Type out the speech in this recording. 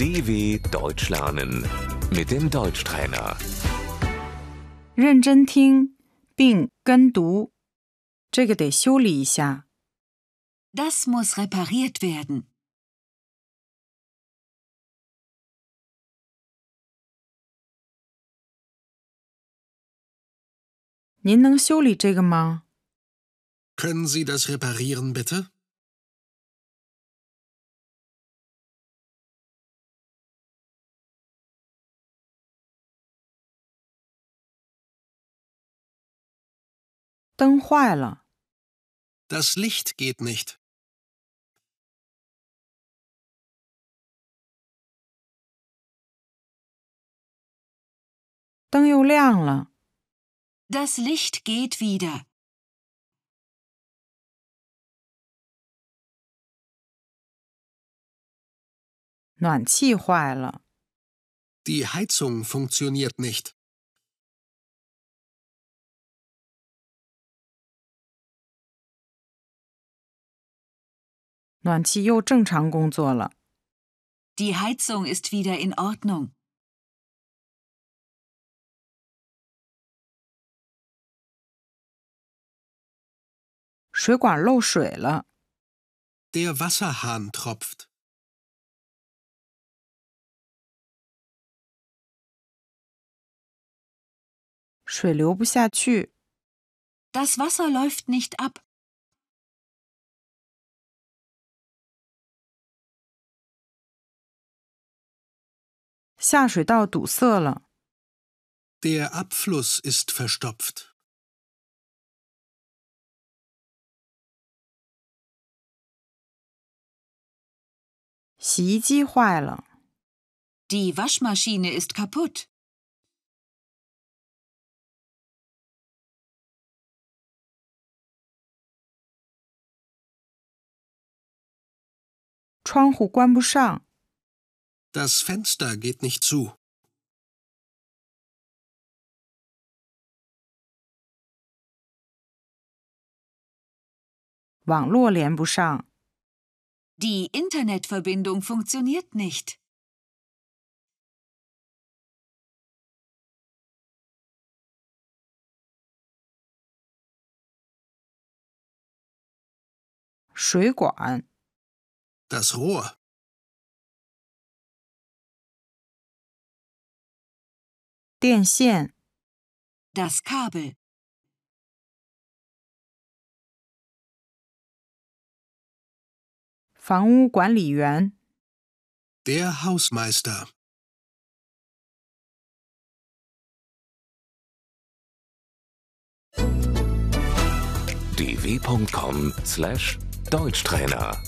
DW Deutsch lernen mit dem Deutschtrainer. 认真听并跟读，这个得修理一下。 Das muss repariert werden. 您能修理这个吗？ Können Sie das reparieren, bitte? 灯坏了， Das Licht geht nicht. 灯又亮了， Das Licht geht wieder. 暖气坏了， Die Heizung funktioniert nicht. 暖气又正常工作了。 Die Heizung ist wieder in Ordnung. 水管漏水了， Der Wasserhahn tropft. 水流不下去， Das Wasser läuft nicht ab. 下水道堵塞了， Der Abfluss ist verstopft. 洗衣机坏了， Die Waschmaschine ist kaputt. 窗户关不上， das Fenster geht nicht zu. Die Internetverbindung funktioniert nicht. Das Rohr 电线、 Das Kabel. 房屋管理员、 Der Hausmeister. dw.com/deutschtrainer